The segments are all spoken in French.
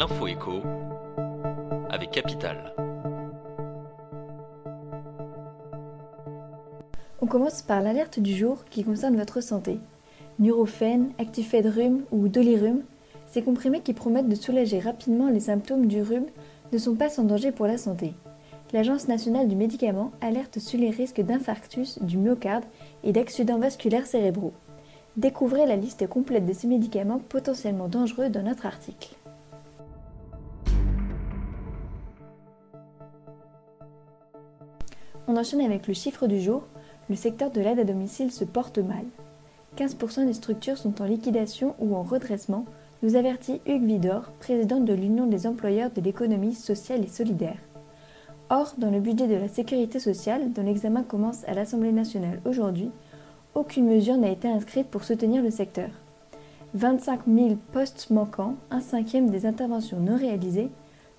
l'info écho avec Capital. On commence par l'alerte du jour qui concerne votre santé. Nurofen, Actifed Rhume ou Dolirum, ces comprimés qui promettent de soulager rapidement les symptômes du rhume ne sont pas sans danger pour la santé. L'Agence nationale du médicament alerte sur les risques d'infarctus du myocarde et d'accidents vasculaires cérébraux. Découvrez la liste complète de ces médicaments potentiellement dangereux dans notre article. On enchaîne avec le chiffre du jour. Le secteur de l'aide à domicile se porte mal. 15% des structures sont en liquidation ou en redressement, nous avertit Hugues Vidor, président de l'Union des employeurs de l'économie sociale et solidaire. Or, dans le budget de la sécurité sociale, dont l'examen commence à l'Assemblée nationale aujourd'hui, aucune mesure n'a été inscrite pour soutenir le secteur. 25 000 postes manquants, un cinquième des interventions non réalisées,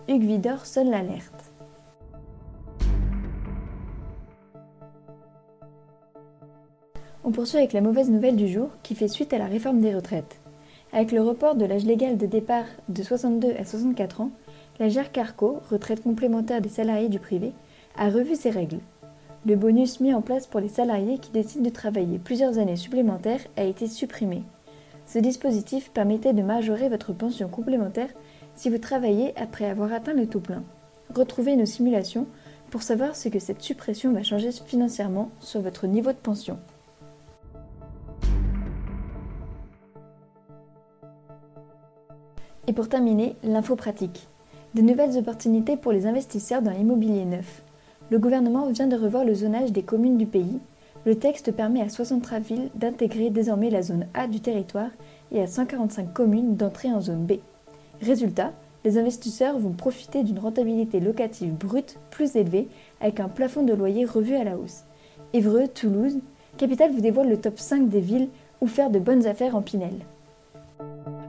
Hugues Vidor sonne l'alerte. On poursuit avec la mauvaise nouvelle du jour qui fait suite à la réforme des retraites. Avec le report de l'âge légal de départ de 62 à 64 ans, la GERCARCO, retraite complémentaire des salariés du privé, a revu ses règles. Le bonus mis en place pour les salariés qui décident de travailler plusieurs années supplémentaires a été supprimé. Ce dispositif permettait de majorer votre pension complémentaire si vous travaillez après avoir atteint le taux plein. Retrouvez nos simulations pour savoir ce que cette suppression va changer financièrement sur votre niveau de pension. Et pour terminer, l'info pratique. De nouvelles opportunités pour les investisseurs dans l'immobilier neuf. Le gouvernement vient de revoir le zonage des communes du pays. Le texte permet à 63 villes d'intégrer désormais la zone A du territoire et à 145 communes d'entrer en zone B. Résultat, les investisseurs vont profiter d'une rentabilité locative brute plus élevée avec un plafond de loyer revu à la hausse. Évreux, Toulouse, Capital vous dévoile le top 5 des villes où faire de bonnes affaires en Pinel.